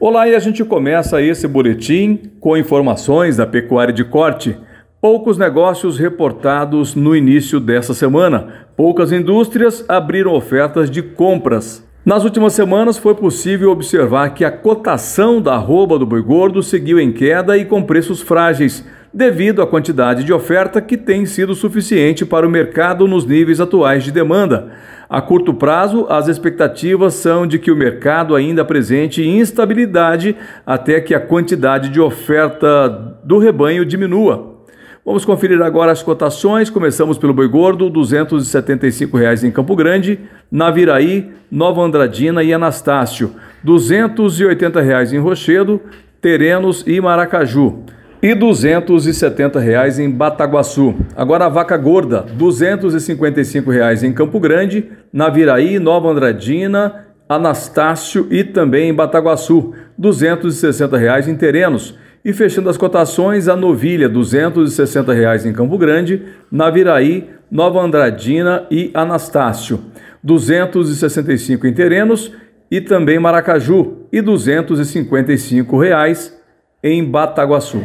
Olá, e a gente começa esse boletim com informações da pecuária de corte. Poucos negócios reportados no início dessa semana. Poucas indústrias abriram ofertas de compras. Nas últimas semanas foi possível observar que a cotação da arroba do boi gordo seguiu em queda e com preços frágeis, devido à quantidade de oferta que tem sido suficiente para o mercado nos níveis atuais de demanda. A curto prazo, as expectativas são de que o mercado ainda apresente instabilidade até que a quantidade de oferta do rebanho diminua. Vamos conferir agora as cotações. Começamos pelo boi gordo, 275 reais em Campo Grande, Naviraí, Nova Andradina e Anastácio, 280 reais em Rochedo, Terenos e Maracaju e 270 reais em Bataguaçu. Agora a vaca gorda, 255 reais em Campo Grande, Naviraí, Nova Andradina, Anastácio e também em Bataguaçu, 260 reais em Terenos. E fechando as cotações, a novilha, 260 reais em Campo Grande, Naviraí, Nova Andradina e Anastácio, R$ 265 em Terenos e também Maracaju e 255 reais em Bataguaçu.